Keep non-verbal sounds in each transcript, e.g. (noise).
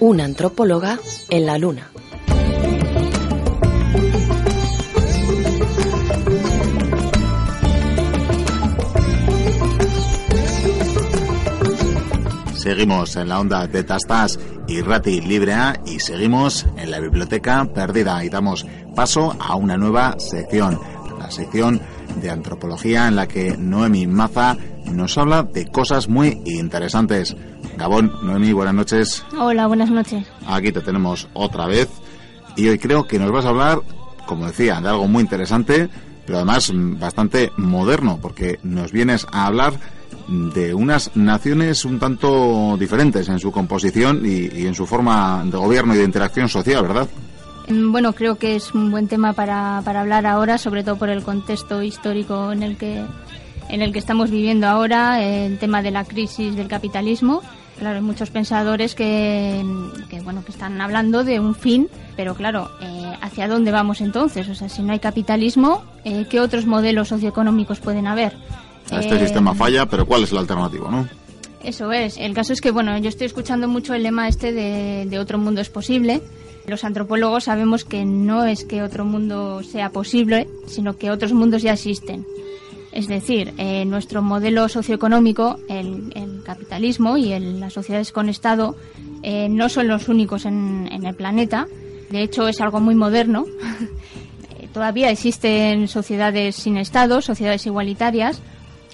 Una antropóloga en la luna. Seguimos en la onda de Tastas y Rati Librea y seguimos en la biblioteca perdida y damos paso a una nueva sección, la sección de antropología en la que Noemi Maza nos habla de cosas muy interesantes. Gabón, Noemi, buenas noches. Hola, buenas noches. Aquí te tenemos otra vez y hoy creo que nos vas a hablar, como decía, de algo muy interesante, pero además bastante moderno, porque nos vienes a hablar de unas naciones un tanto diferentes en su composición y, en su forma de gobierno y de interacción social, ¿verdad? Mm, bueno, creo que es un buen tema para, para hablar ahora, sobre todo por el contexto histórico en el que en el que estamos viviendo ahora, el tema de la crisis del capitalismo. Claro, hay muchos pensadores que, que bueno, que están hablando de un fin, pero claro, eh, ¿hacia dónde vamos entonces? O sea, si no hay capitalismo, eh, ¿qué otros modelos socioeconómicos pueden haber? Este sistema falla, pero ¿cuál es el alternativo, no? Eso es. El caso es que, bueno, yo estoy escuchando mucho el lema este de, otro mundo es posible. Los antropólogos sabemos que no es que otro mundo sea posible, sino que otros mundos ya existen. Es decir, eh, nuestro modelo socioeconómico, el, capitalismo y las sociedades con Estado eh, no son los únicos en, el planeta. De hecho, es algo muy moderno. (laughs) Todavía existen sociedades sin Estado, sociedades igualitarias,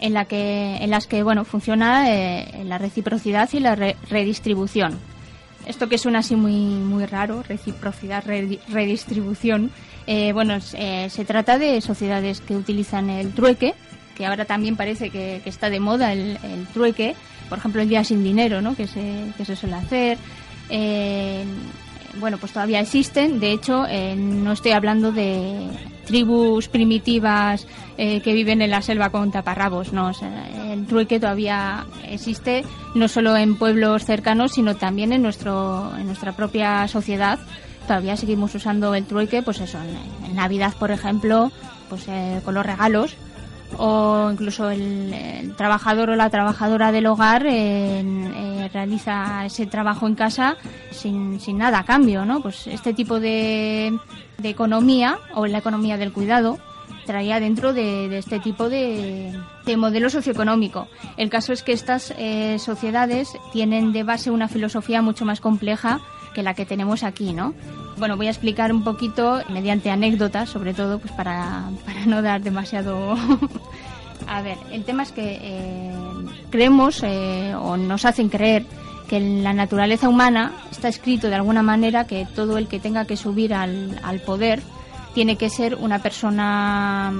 en, la que, en las que bueno, funciona eh, la reciprocidad y la redistribución. Esto que suena así muy, muy raro, reciprocidad, redistribución, eh, bueno, eh, se trata de sociedades que utilizan el trueque, que ahora también parece que, está de moda el, trueque, por ejemplo, el día sin dinero, ¿no? que, se, que se suele hacer. bueno, pues todavía existen. De hecho, no estoy hablando de tribus primitivas eh, que viven en la selva con taparrabos. ¿no? el trueque todavía existe no solo en pueblos cercanos, sino también en, nuestro, en nuestra propia sociedad. Todavía seguimos usando el trueque, pues eso, en, Navidad, por ejemplo, pues eh, con los regalos o incluso el, trabajador o la trabajadora del hogar eh, realiza ese trabajo en casa sin, sin nada a cambio, ¿no? Pues este tipo de, de economía o la economía del cuidado traía dentro de, este tipo de, modelo socioeconómico. El caso es que estas eh, sociedades tienen de base una filosofía mucho más compleja que la que tenemos aquí, ¿no? Bueno, voy a explicar un poquito mediante anécdotas, sobre todo, pues para, no dar demasiado... (laughs) a ver, el tema es que eh, creemos eh, o nos hacen creer que en la naturaleza humana está escrito de alguna manera que todo el que tenga que subir al, al poder tiene que ser una persona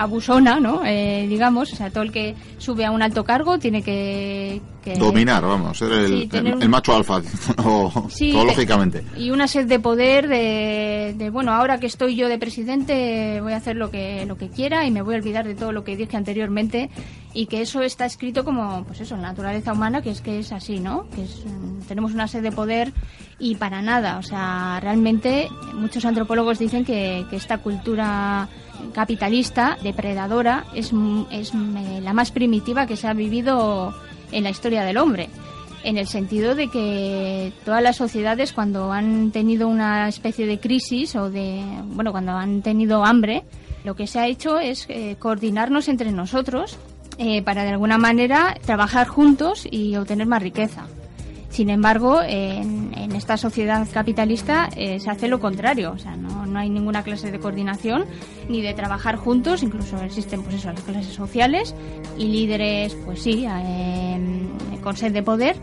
abusona, ¿no? Eh, digamos, o sea, todo el que sube a un alto cargo tiene que... Dominar, vamos, ser el, macho alfa, (laughs) o, lógicamente. Y una sed de poder de, bueno, ahora que estoy yo de presidente voy a hacer lo que, lo que quiera y me voy a olvidar de todo lo que dije anteriormente y que eso está escrito como, pues eso, naturaleza humana, que es que es así, ¿no? Que tenemos una sed de poder y para nada, o sea, realmente muchos antropólogos dicen que, que esta cultura capitalista, depredadora, es, es eh, la más primitiva que se ha vivido en la historia del hombre en el sentido de que todas las sociedades cuando han tenido una especie de crisis o de bueno cuando han tenido hambre lo que se ha hecho es eh, coordinarnos entre nosotros eh, para de alguna manera trabajar juntos y obtener más riqueza sin embargo, en, esta sociedad capitalista eh, se hace lo contrario, o sea, no, no, hay ninguna clase de coordinación ni de trabajar juntos, incluso existen pues eso, las clases sociales y líderes, pues sí, con sed de poder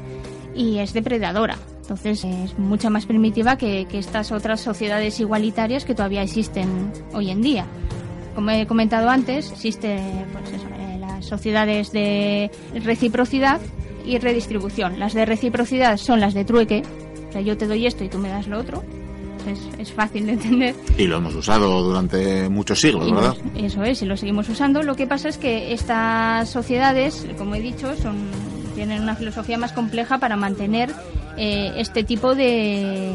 y es depredadora. Entonces es mucho más primitiva que, estas otras sociedades igualitarias que todavía existen hoy en día. Como he comentado antes, existen pues eh, las sociedades de reciprocidad y redistribución. Las de reciprocidad son las de trueque, o sea, yo te doy esto y tú me das lo otro. Es, fácil de entender. Y lo hemos usado durante muchos siglos, ¿verdad? eso es, y lo seguimos usando. Lo que pasa es que estas sociedades, como he dicho, son tienen una filosofía más compleja para mantener eh, este tipo de,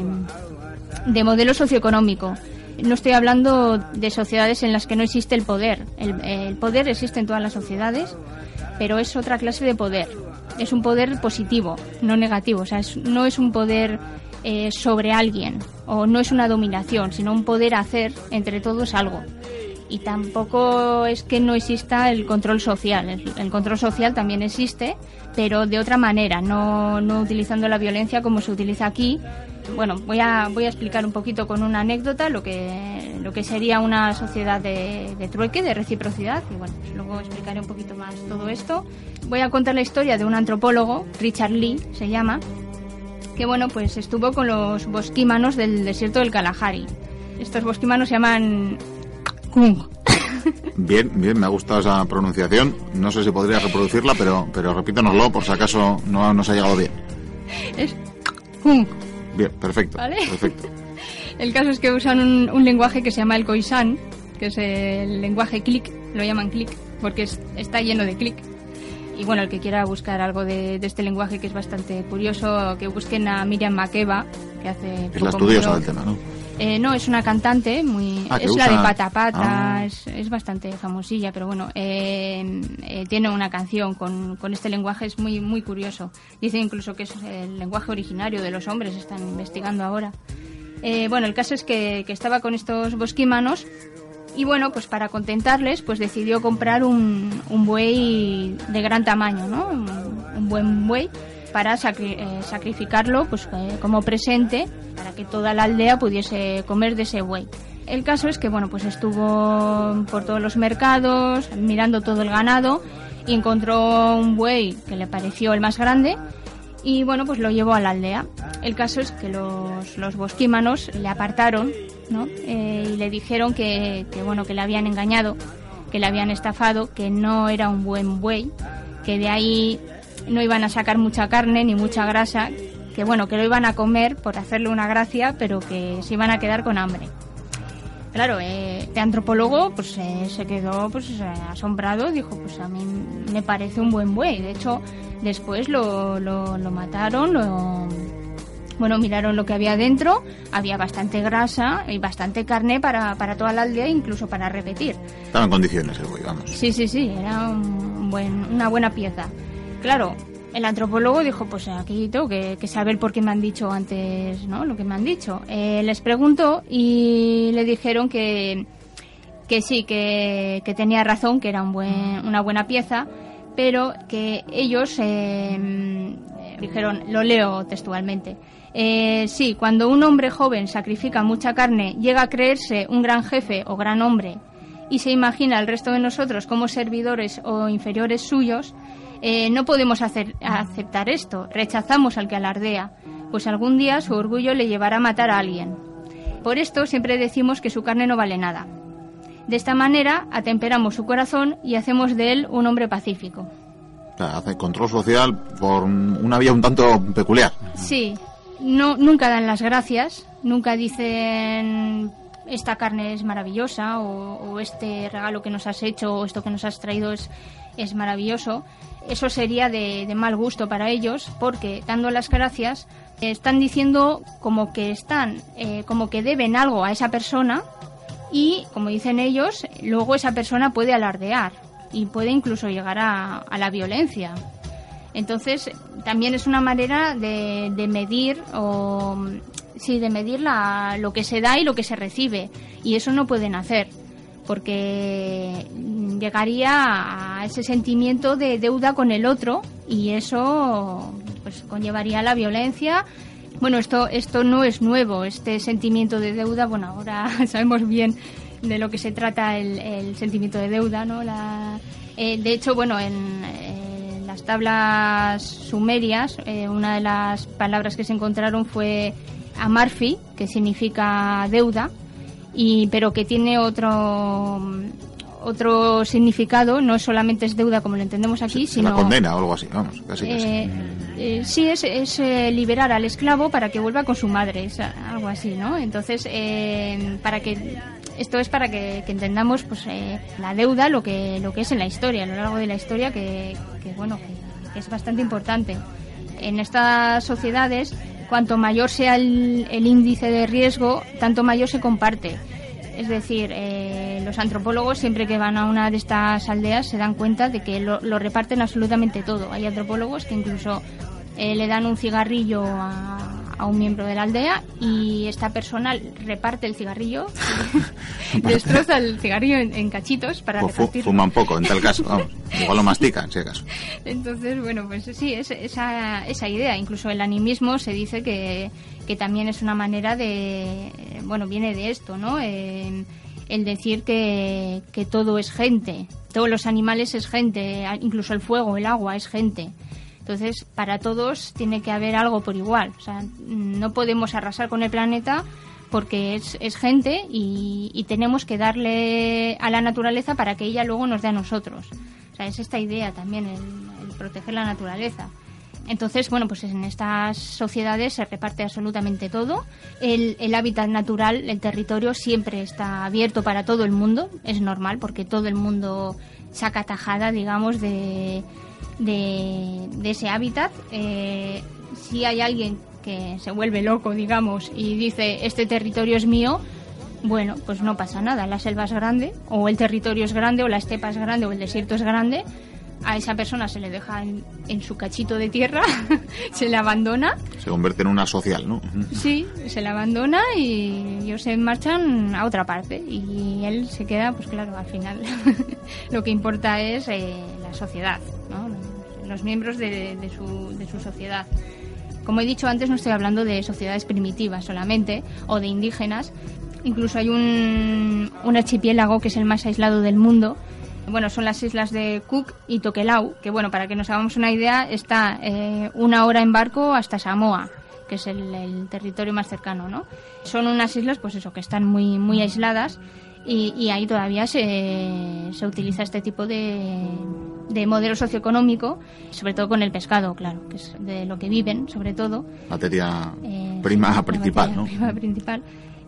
de modelo socioeconómico. no estoy hablando de sociedades en las que no existe el poder. El, poder existe en todas las sociedades, pero es otra clase de poder. Es un poder positivo, no negativo. O sea, no es un poder eh, sobre alguien o no es una dominación, sino un poder hacer entre todos algo. Y tampoco es que no exista el control social. El, control social también existe, pero de otra manera, no, no utilizando la violencia como se utiliza aquí, bueno, voy a, voy a explicar un poquito con una anécdota lo que, lo que sería una sociedad de, de trueque, de reciprocidad, y bueno, pues luego explicaré un poquito más todo esto. Voy a contar la historia de un antropólogo, Richard Lee se llama, que bueno, pues estuvo con los bosquímanos del desierto del Kalahari. Estos bosquímanos se llaman Kung. (laughs) Bien, bien, me ha gustado esa pronunciación. No sé si podría reproducirla, pero, pero repítanoslo por si acaso no nos ha llegado bien. Es Kung. Bien, perfecto. perfecto. (laughs) el caso es que usan un, lenguaje que se llama el Khoisan, que es el lenguaje click, lo llaman click, porque está lleno de click. Y bueno, el que quiera buscar algo de, este lenguaje que es bastante curioso, que busquen a Miriam Makeba, que hace... Es la estudiosa del tema, ¿no? Eh, no, es una cantante, muy ah, es la de Pata Pata, ah. es, bastante famosilla, pero bueno, eh, eh, tiene una canción con, con, este lenguaje, es muy, muy curioso. Dice incluso que es el lenguaje originario de los hombres, están investigando ahora. bueno, el caso es que, que, estaba con estos bosquímanos y bueno, pues para contentarles, pues decidió comprar un, un buey de gran tamaño, ¿no? un buen buey para eh, sacrificarlo pues, eh, como presente para que toda la aldea pudiese comer de ese buey. El caso es que bueno, pues estuvo por todos los mercados, mirando todo el ganado y encontró un buey que le pareció el más grande y bueno, pues lo llevó a la aldea. El caso es que los, los bosquímanos le apartaron ¿no? Eh, y le dijeron que, que, bueno, que le habían engañado, que le habían estafado, que no era un buen buey, que de ahí no iban a sacar mucha carne ni mucha grasa, que bueno, que lo iban a comer por hacerle una gracia, pero que se iban a quedar con hambre. Claro, eh, este antropólogo pues eh, se quedó pues asombrado, dijo, pues a mí me parece un buen buey. De hecho, después lo, lo, lo mataron, lo, bueno, miraron lo que había dentro, había bastante grasa y bastante carne para, para toda la aldea, incluso para repetir. Estaba en condiciones el buey, vamos. Sí, sí, sí, era un buen, una buena pieza. Claro, el antropólogo dijo, pues aquí tengo que, saber por qué me han dicho antes, ¿no? Lo que me han dicho. Eh, les preguntó y le dijeron que, que sí, que, tenía razón, que era un buen, una buena pieza, pero que ellos eh, dijeron, lo leo textualmente. Eh, sí, cuando un hombre joven sacrifica mucha carne, llega a creerse un gran jefe o gran hombre y se imagina al resto de nosotros como servidores o inferiores suyos, eh, no podemos hacer, aceptar esto, rechazamos al que alardea, pues algún día su orgullo le llevará a matar a alguien. Por esto siempre decimos que su carne no vale nada. De esta manera atemperamos su corazón y hacemos de él un hombre pacífico. hace control social por una vía un tanto peculiar. Sí, no, nunca dan las gracias, nunca dicen esta carne es maravillosa o, este regalo que nos has hecho o esto que nos has traído es, es maravilloso. Eso sería de, mal gusto para ellos porque dando las gracias están diciendo como que están, eh, como que deben algo a esa persona y, como dicen ellos, luego esa persona puede alardear y puede incluso llegar a, la violencia. Entonces, también es una manera de, de medir o sí, de medir la, lo que se da y lo que se recibe. Y eso no pueden hacer, porque llegaría a ese sentimiento de deuda con el otro y eso pues conllevaría la violencia. Bueno, esto, esto no es nuevo, este sentimiento de deuda, bueno, ahora (laughs) sabemos bien de lo que se trata el, sentimiento de deuda, ¿no? La, eh, de hecho, bueno, en, en, las tablas sumerias, eh, una de las palabras que se encontraron fue amarfi, que significa deuda, y, pero que tiene otro otro significado, no solamente es deuda como lo entendemos aquí, sino... Una condena o algo así, vamos, casi, eh, eh, sí, es, es eh, liberar al esclavo para que vuelva con su madre, es algo así, ¿no? Entonces, para que... Esto es para que, entendamos pues la deuda, lo que, lo que es en la historia, a lo largo de la historia, que, bueno, que, es bastante importante. En estas sociedades cuanto mayor sea el, índice de riesgo, tanto mayor se comparte. Es decir, eh, los antropólogos siempre que van a una de estas aldeas se dan cuenta de que lo, lo reparten absolutamente todo. Hay antropólogos que incluso eh, le dan un cigarrillo a, a un miembro de la aldea y esta persona reparte el cigarrillo, (laughs) (laughs) destroza el cigarrillo en, cachitos para pues Fuman poco, en tal caso, vamos. (laughs) Igual lo mastican, en ese caso. Entonces, bueno, pues sí, es, esa, esa idea. Incluso el animismo se dice que, que también es una manera de, bueno, viene de esto, ¿no? el decir que, que todo es gente, todos los animales es gente, incluso el fuego, el agua es gente. Entonces, para todos tiene que haber algo por igual. O sea, no podemos arrasar con el planeta porque es, es gente y, tenemos que darle a la naturaleza para que ella luego nos dé a nosotros. O sea, es esta idea también, el, proteger la naturaleza. Entonces, bueno, pues en estas sociedades se reparte absolutamente todo. El, el, hábitat natural, el territorio, siempre está abierto para todo el mundo. Es normal porque todo el mundo saca tajada, digamos, de, de, ese hábitat. Eh, si hay alguien que se vuelve loco, digamos, y dice este territorio es mío, bueno, pues no pasa nada. La selva es grande, o el territorio es grande, o la estepa es grande, o el desierto es grande. A esa persona se le deja en, su cachito de tierra, (laughs) se le abandona. Se convierte en una social, ¿no? (laughs) Sí, se le abandona y ellos se marchan a otra parte. Y él se queda, pues claro, al final (laughs) lo que importa es eh, sociedad, ¿no? los miembros de, su, sociedad. Como he dicho antes, no estoy hablando de sociedades primitivas solamente o de indígenas. Incluso hay un, archipiélago que es el más aislado del mundo. Bueno, son las islas de Cook y Tokelau, que bueno, para que nos hagamos una idea, está eh, una hora en barco hasta Samoa, que es el, territorio más cercano, ¿no? Son unas islas, pues eso, que están muy, muy aisladas y, y ahí todavía se, se utiliza este tipo de, de modelo socioeconómico, sobre todo con el pescado, claro, que es de lo que viven, sobre todo. Materia eh, prima principal, ¿no? Prima principal.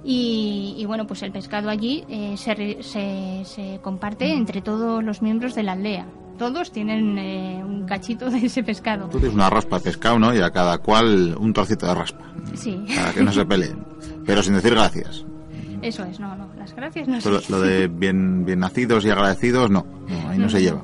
Y, bueno, pues el pescado allí eh, se, se, comparte entre todos los miembros de la aldea. Todos tienen eh, un cachito de ese pescado. Tú tienes una raspa de pescado, ¿no? Y a cada cual un trocito de raspa. Sí. Para que no se peleen. (laughs) Pero sin decir gracias. Eso es, no, no. Las gracias no Pero Lo de bien, bien nacidos y agradecidos, no. no ahí no se lleva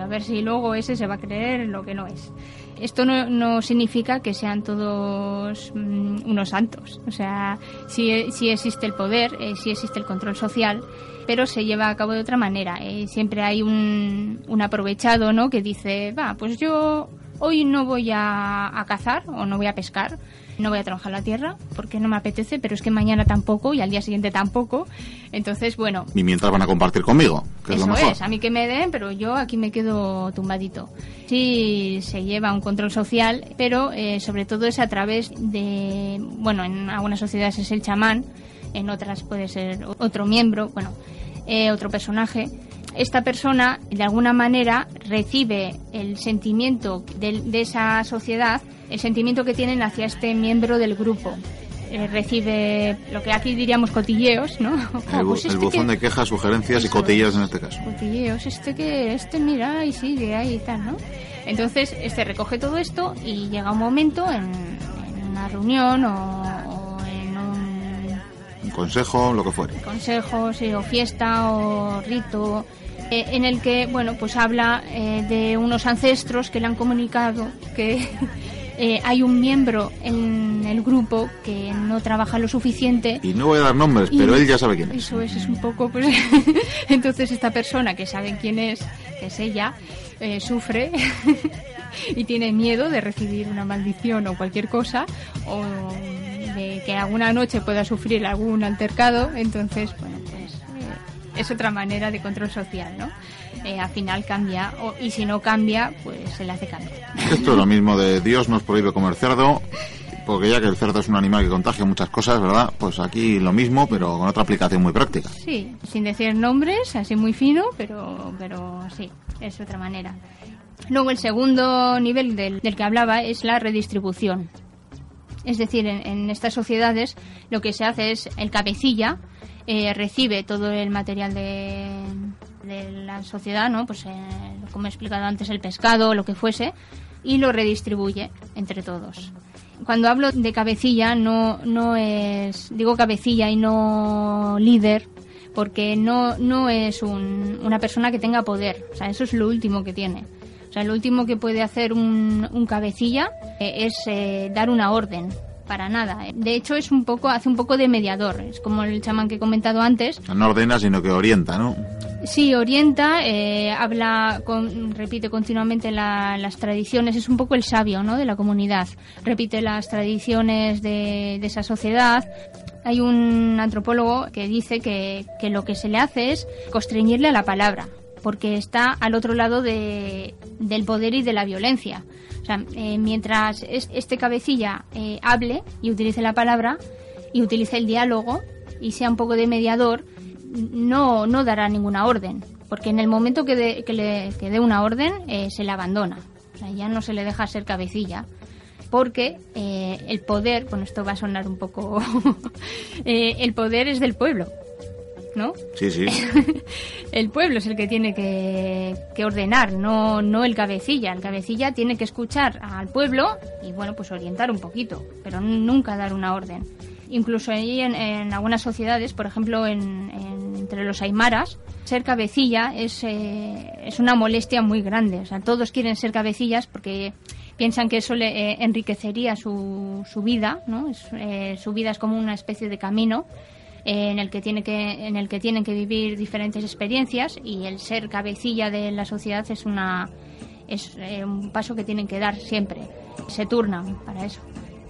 a ver si luego ese se va a creer lo que no es. Esto no, significa que sean todos mm, unos santos, o sea, sí, existe el poder, eh, sí existe el control social, pero se lleva a cabo de otra manera. Eh, siempre hay un, un aprovechado, ¿no? Que dice, va, pues yo hoy no voy a, a cazar o no voy a pescar, no voy a trabajar la tierra porque no me apetece, pero es que mañana tampoco y al día siguiente tampoco. Entonces, bueno. Y mientras van a compartir conmigo, que es lo mejor. es, a mí que me den, pero yo aquí me quedo tumbadito. Sí, se lleva un control social, pero eh, sobre todo es a través de, bueno, en algunas sociedades es el chamán, en otras puede ser otro miembro, bueno, eh, otro personaje esta persona de alguna manera recibe el sentimiento de, de, esa sociedad el sentimiento que tienen hacia este miembro del grupo. Eh, recibe lo que aquí diríamos cotilleos, ¿no? el, (laughs) pues este buzón de quejas, sugerencias y cotilleos en este caso. Cotilleos, este que, este mira y sigue ahí y tal, ¿no? Entonces, este recoge todo esto y llega un momento en, una reunión o, en. Consejo, lo que fuere. Consejo, sí, o fiesta o rito eh, en el que, bueno, pues habla eh, de unos ancestros que le han comunicado que (laughs) eh, hay un miembro en el grupo que no trabaja lo suficiente. Y no voy a dar nombres, pero él ya sabe quién es. Eso es, es un poco, pues. (laughs) entonces esta persona que sabe quién es, que es ella, sufre (laughs) y tiene miedo de recibir una maldición o cualquier cosa, o de que alguna noche pueda sufrir algún altercado. Entonces, bueno, pues eh, es otra manera de control social, ¿no? eh, al final cambia y si no cambia, pues se le hace cambio. (laughs) Esto es lo mismo de Dios nos prohíbe comer cerdo, porque ya que el cerdo es un animal que contagia muchas cosas, ¿verdad? Pues aquí lo mismo, pero con otra aplicación muy práctica. Sí, sin decir nombres, así muy fino, pero, pero sí, es otra manera. Luego el segundo nivel del, del que hablaba es la redistribución. Es decir, en, estas sociedades lo que se hace es el cabecilla eh, recibe todo el material de, de la sociedad, ¿no? Pues eh, como he explicado antes, el pescado, lo que fuese, y lo redistribuye entre todos. cuando hablo de cabecilla no, no es, digo cabecilla y no líder, porque no, no es una persona que tenga poder, o sea, eso es lo último que tiene. Sea, lo último que puede hacer un, cabecilla eh, es eh, dar una orden, para nada. De hecho, es un poco, hace un poco de mediador. Es como el chamán que he comentado antes. No ordena, sino que orienta, ¿no? Sí, orienta, eh, habla, con, repite continuamente las tradiciones, es un poco el sabio ¿no? de la comunidad, repite las tradiciones de, esa sociedad. Hay un antropólogo que dice que, que lo que se le hace es constreñirle a la palabra, porque está al otro lado de, del poder y de la violencia. O sea, eh, mientras este cabecilla eh, hable y utilice la palabra y utilice el diálogo y sea un poco de mediador, no, no dará ninguna orden, porque en el momento que, le dé una orden eh, se le abandona, ya no se le deja ser cabecilla, porque eh, el poder, bueno, esto va a sonar un poco, (laughs) eh, el poder es del pueblo. ¿No? Sí, sí. (laughs) el pueblo es el que tiene que, que, ordenar, no, no el cabecilla. El cabecilla tiene que escuchar al pueblo y, bueno, pues orientar un poquito, pero nunca dar una orden incluso ahí en, algunas sociedades, por ejemplo entre los aymaras, ser cabecilla es, eh, es una molestia muy grande. O sea, todos quieren ser cabecillas porque piensan que eso le eh, enriquecería su, su vida, ¿no? Eh, su vida es como una especie de camino en el que tiene que en el que tienen que vivir diferentes experiencias y el ser cabecilla de la sociedad es una es un paso que tienen que dar siempre. Se turnan para eso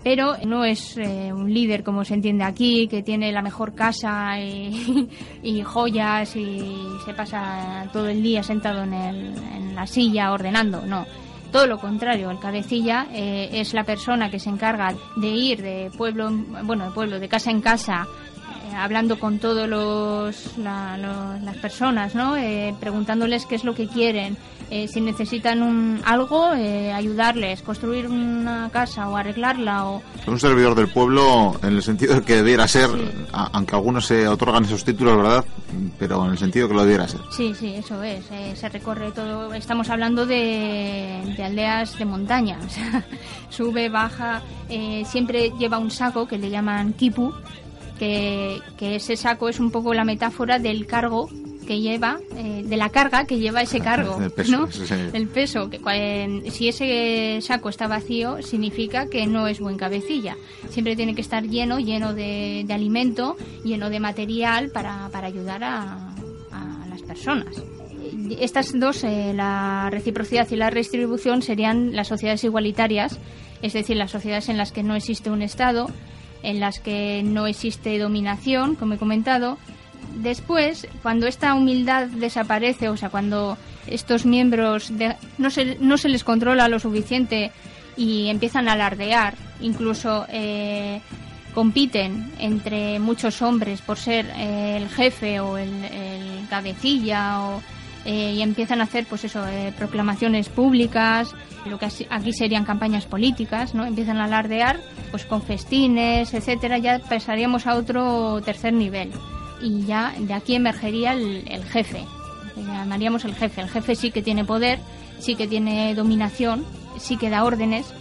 pero no es eh, un líder como se entiende aquí, que tiene la mejor casa y, (laughs) joyas y se pasa todo el día sentado en, la silla ordenando, no. Todo lo contrario, el cabecilla eh, es la persona que se encarga de ir de pueblo, bueno, de pueblo, de casa en casa, eh, hablando con todos los, las personas, ¿no? preguntándoles qué es lo que quieren, eh, si necesitan un, algo, eh, ayudarles, construir una casa o arreglarla. O... Un servidor del pueblo en el sentido de que debiera ser, aunque algunos se otorgan esos títulos, ¿verdad? Pero en el sentido que lo debiera ser. Sí, sí, eso es. Eh, se recorre todo. Estamos hablando de, de aldeas de montaña. (laughs) sube, baja, siempre lleva un saco que le llaman kipu. Que, que ese saco es un poco la metáfora del cargo que lleva, eh, de la carga que lleva ese cargo, (laughs) el peso, ¿no? El peso, que si ese saco está vacío, significa que no es buen cabecilla. Siempre tiene que estar lleno, lleno de, alimento, lleno de material para, para ayudar a, las personas. Estas dos, eh, la reciprocidad y la redistribución, serían las sociedades igualitarias, es decir, las sociedades en las que no existe un Estado, en las que no existe dominación, como he comentado, después, cuando esta humildad desaparece, o sea, cuando estos miembros no, se, no se les controla lo suficiente y empiezan a alardear, incluso eh, compiten entre muchos hombres por ser eh, el jefe o el, cabecilla o, eh, y empiezan a hacer pues eso proclamaciones públicas lo que aquí serían campañas políticas no empiezan a alardear pues con festines etcétera ya pasaríamos a otro tercer nivel y ya de aquí emergería el, jefe, le llamaríamos el jefe. El jefe sí que tiene poder, sí que tiene dominación, sí que da órdenes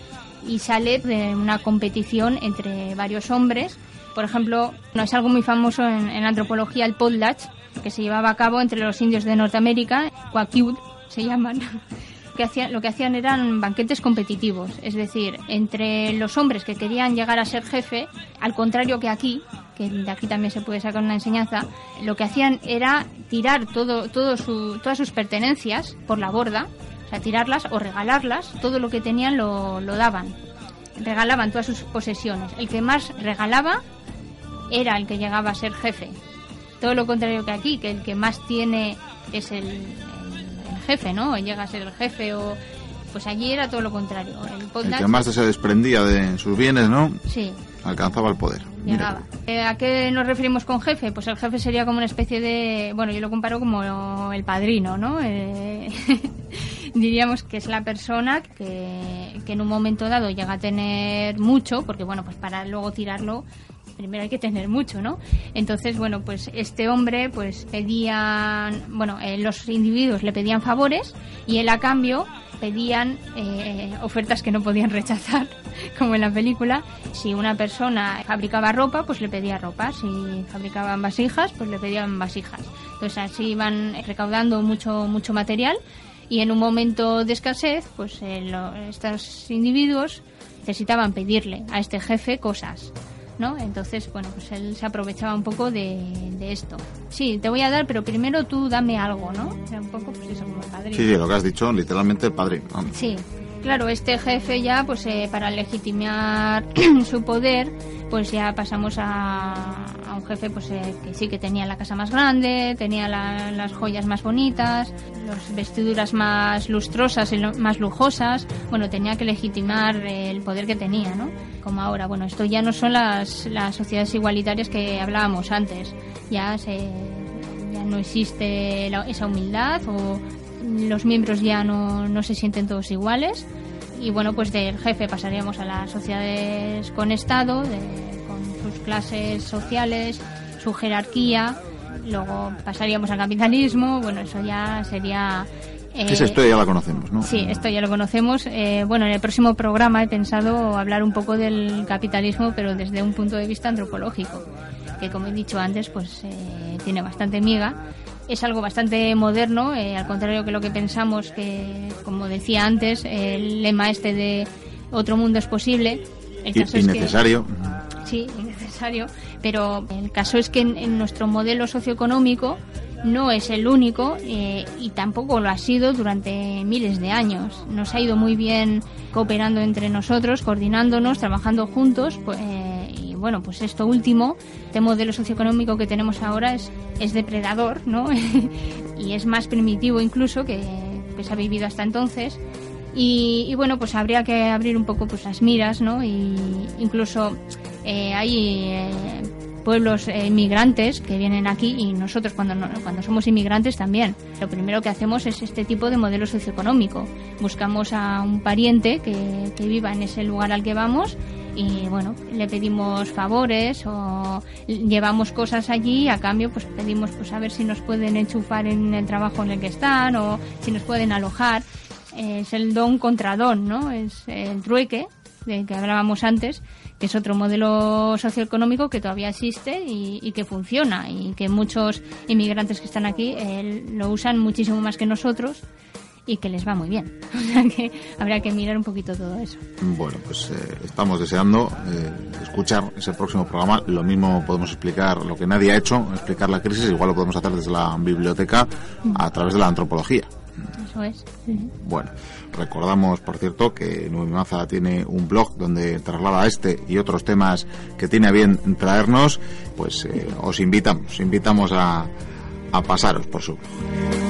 y sale de una competición entre varios hombres. Por ejemplo, no es algo muy famoso en, antropología el potlatch, que se llevaba a cabo entre los indios de Norteamérica, Quakiut se llaman, (laughs) que hacían, lo que hacían eran banquetes competitivos, es decir, entre los hombres que querían llegar a ser jefe, al contrario que aquí, que de aquí también se puede sacar una enseñanza, lo que hacían era tirar todo, todo su, todas sus pertenencias por la borda, o sea, tirarlas o regalarlas, todo lo que tenían lo, lo daban, regalaban todas sus posesiones. El que más regalaba era el que llegaba a ser jefe. Todo lo contrario que aquí, que el que más tiene es el, jefe, ¿no? Llega a ser el jefe o... Pues allí era todo lo contrario. El, que más se desprendía de sus bienes, ¿no? Sí. Alcanzaba el poder. Llegaba. Eh, ¿A qué nos referimos con jefe? Pues el jefe sería como una especie de... Bueno, yo lo comparo como el padrino, ¿no? Eh, (laughs) diríamos que es la persona que, que en un momento dado llega a tener mucho, porque bueno, pues para luego tirarlo primero hay que tener mucho, ¿no? Entonces, bueno, pues este hombre, pues pedían, bueno, eh, los individuos le pedían favores y él a cambio pedían eh, ofertas que no podían (laughs) rechazar, como en la película. Si una persona fabricaba ropa, pues le pedía ropa. Si fabricaban vasijas, pues le pedían vasijas. Entonces así iban recaudando mucho, mucho material y en un momento de escasez, pues eh, estos individuos necesitaban pedirle a este jefe cosas. ¿No? Entonces, bueno, pues él se aprovechaba un poco de, esto. Sí, te voy a dar, pero primero tú dame algo, ¿no? un poco, pues eso, como padre. Sí, sí, lo que has dicho, literalmente el padre. Sí, claro, este jefe ya, pues eh, para legitimar (clears throat) su poder, pues ya pasamos a, un jefe pues eh, que sí que tenía la casa más grande, tenía las joyas más bonitas, las vestiduras más lustrosas y más lujosas. Bueno, tenía que legitimar el poder que tenía, ¿no? Como ahora. Bueno, esto ya no son las, las sociedades igualitarias que hablábamos antes. Ya se, ya no existe esa humildad o los miembros ya no, no se sienten todos iguales y bueno, pues del jefe pasaríamos a las sociedades con Estado, con sus clases sociales, su jerarquía, luego pasaríamos al capitalismo, bueno, eso ya sería... Eh, esto ya lo conocemos, ¿no? Sí, esto ya lo conocemos. Eh, bueno, en el próximo programa he pensado hablar un poco del capitalismo, pero desde un punto de vista antropológico, que como he dicho antes, pues eh, tiene bastante miga es algo bastante moderno, eh, al contrario que lo que pensamos, que como decía antes, el lema este de otro mundo es posible. El caso innecesario. sí, innecesario, pero el caso es que en, nuestro modelo socioeconómico no es el único eh, y tampoco lo ha sido durante miles de años. Nos ha ido muy bien cooperando entre nosotros, coordinándonos, trabajando juntos. Pues, bueno, pues esto último, este modelo socioeconómico que tenemos ahora es, es depredador, ¿no? (laughs) y es más primitivo incluso que, se ha vivido hasta entonces. Y, bueno, pues habría que abrir un poco pues las miras, ¿no? Y incluso eh, hay eh, pueblos eh, inmigrantes que vienen aquí y nosotros cuando, cuando somos inmigrantes también. Lo primero que hacemos es este tipo de modelo socioeconómico. Buscamos a un pariente que, que viva en ese lugar al que vamos y bueno, le pedimos favores o llevamos cosas allí y a cambio pues pedimos pues a ver si nos pueden enchufar en el trabajo en el que están o si nos pueden alojar. Es el don contra don, ¿no? Es el trueque del que hablábamos antes, que es otro modelo socioeconómico que todavía existe y, que funciona y que muchos inmigrantes que están aquí eh, lo usan muchísimo más que nosotros y que les va muy bien. (laughs) O sea que habrá que mirar un poquito todo eso. Bueno, pues eh, estamos deseando eh, escuchar ese próximo programa. Lo mismo podemos explicar lo que nadie ha hecho, explicar la crisis, igual lo podemos hacer desde la biblioteca a través de la antropología. Eso es. Bueno, recordamos, por cierto, que Nueve Maza tiene un blog donde traslada este y otros temas que tiene a bien traernos. Pues eh, os invitamos, invitamos a, a pasaros por su blog.